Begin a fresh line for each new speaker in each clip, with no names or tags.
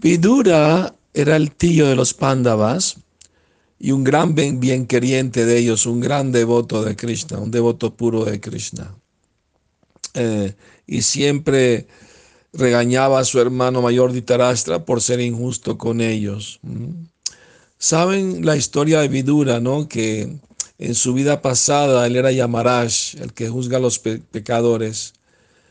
Vidura era el tío de los Pándavas y un gran bien, bien queriente de ellos, un gran devoto de Krishna, un devoto puro de Krishna. Eh, y siempre regañaba a su hermano mayor Ditarashtra por ser injusto con ellos. Saben la historia de Vidura, ¿no? Que en su vida pasada él era Yamarash, el que juzga a los pecadores.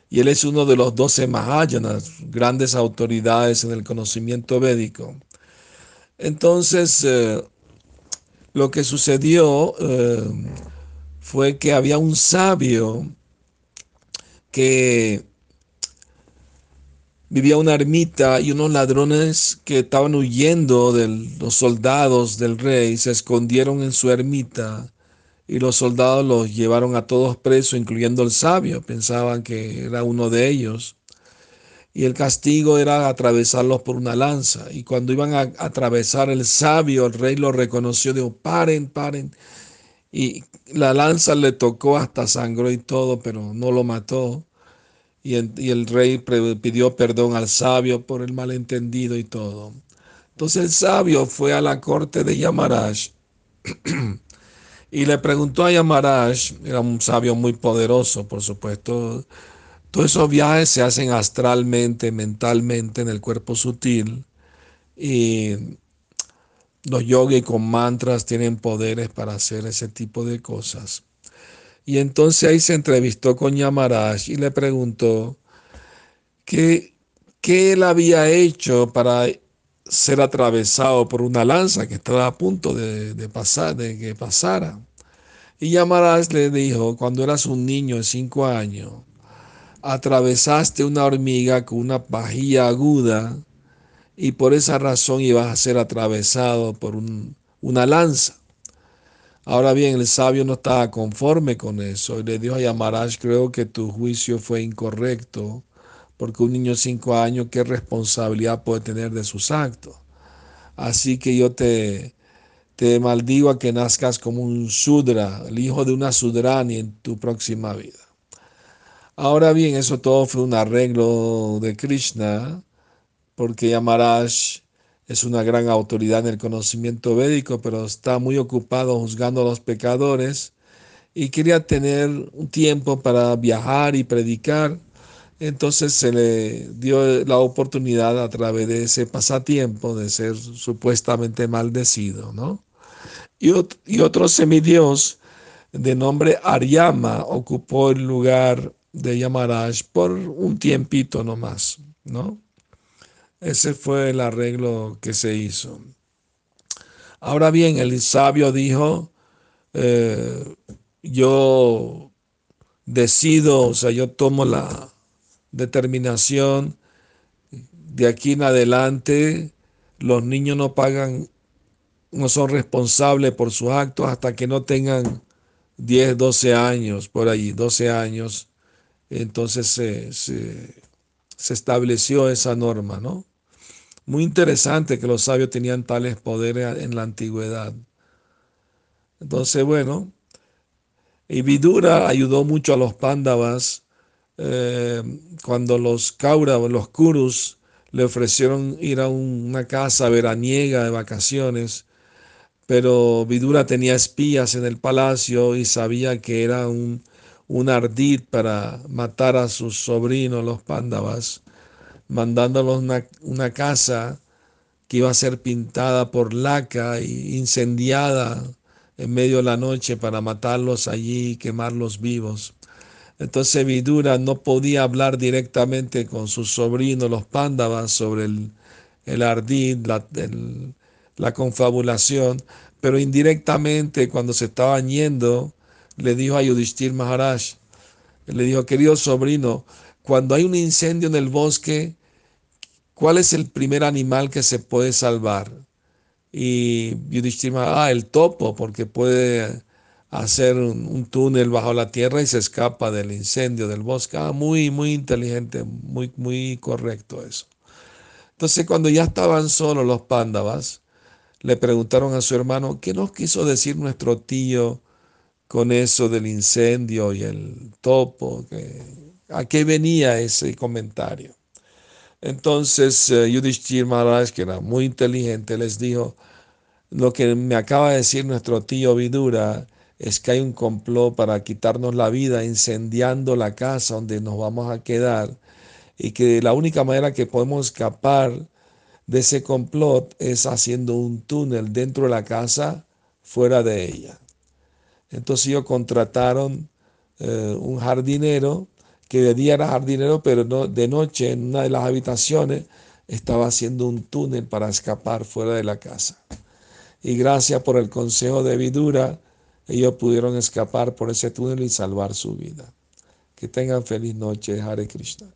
Y él es uno de los doce Mahayanas, grandes autoridades en el conocimiento védico. Entonces, eh, lo que sucedió eh, fue que había un sabio que vivía una ermita y unos ladrones que estaban huyendo de los soldados del rey se escondieron en su ermita y los soldados los llevaron a todos presos, incluyendo el sabio. Pensaban que era uno de ellos. Y el castigo era atravesarlos por una lanza. Y cuando iban a atravesar el sabio, el rey lo reconoció, dijo, paren, paren. Y la lanza le tocó hasta sangre y todo, pero no lo mató. Y el, rey pidió perdón al sabio por el malentendido y todo. Entonces el sabio fue a la corte de Yamarash y le preguntó a Yamarash, era un sabio muy poderoso, por supuesto, todos esos viajes se hacen astralmente, mentalmente, en el cuerpo sutil. Y los yogis con mantras tienen poderes para hacer ese tipo de cosas. Y entonces ahí se entrevistó con Yamaraj y le preguntó qué, qué él había hecho para ser atravesado por una lanza que estaba a punto de, pasar, de que pasara. Y Yamaraj le dijo, cuando eras un niño de cinco años, atravesaste una hormiga con una pajilla aguda y por esa razón ibas a ser atravesado por una lanza. Ahora bien, el sabio no estaba conforme con eso y le dijo a Yamarash, creo que tu juicio fue incorrecto, porque un niño de cinco años, ¿qué responsabilidad puede tener de sus actos? Así que yo te, te maldigo a que nazcas como un sudra, el hijo de una sudrani en tu próxima vida. Ahora bien, eso todo fue un arreglo de Krishna, porque Yamarash es una gran autoridad en el conocimiento védico, pero está muy ocupado juzgando a los pecadores y quería tener un tiempo para viajar y predicar. Entonces se le dio la oportunidad a través de ese pasatiempo de ser supuestamente maldecido, ¿no? Y, otro semidios de nombre Aryama ocupó el lugar de Yamaraj por un tiempito nomás, ¿no? Ese fue el arreglo que se hizo. Ahora bien, el sabio dijo, eh, yo decido, o sea, yo tomo la determinación, de aquí en adelante los niños no pagan, no son responsables por sus actos hasta que no tengan 10, 12 años, por allí, 12 años entonces se, estableció esa norma, ¿no? Muy interesante que los sabios tenían tales poderes en la antigüedad. Entonces, bueno, y Vidura ayudó mucho a los pándavas eh, cuando los Kauravas, los Kurus, le ofrecieron ir a una casa veraniega de vacaciones, pero Vidura tenía espías en el palacio y sabía que era un un ardid para matar a sus sobrinos, los pándavas, mandándolos una, una casa que iba a ser pintada por laca e incendiada en medio de la noche para matarlos allí y quemarlos vivos. Entonces Vidura no podía hablar directamente con sus sobrinos, los pándavas, sobre el, el ardid, la, la confabulación, pero indirectamente cuando se estaban yendo, le dijo a Yudhishthir Maharaj, le dijo, querido sobrino, cuando hay un incendio en el bosque, ¿cuál es el primer animal que se puede salvar? Y Yudhishthir Maharaj, ah, el topo, porque puede hacer un, túnel bajo la tierra y se escapa del incendio del bosque. Ah, muy, muy inteligente, muy, muy correcto eso. Entonces, cuando ya estaban solos los pándavas, le preguntaron a su hermano, ¿qué nos quiso decir nuestro tío con eso del incendio y el topo. ¿A qué venía ese comentario? Entonces uh, Yudhishthir Maharaj, que era muy inteligente, les dijo, lo que me acaba de decir nuestro tío Vidura es que hay un complot para quitarnos la vida incendiando la casa donde nos vamos a quedar y que la única manera que podemos escapar de ese complot es haciendo un túnel dentro de la casa, fuera de ella. Entonces ellos contrataron eh, un jardinero que de día era jardinero, pero no, de noche en una de las habitaciones estaba haciendo un túnel para escapar fuera de la casa. Y gracias por el consejo de Vidura, ellos pudieron escapar por ese túnel y salvar su vida. Que tengan feliz noche, Hare Krishna.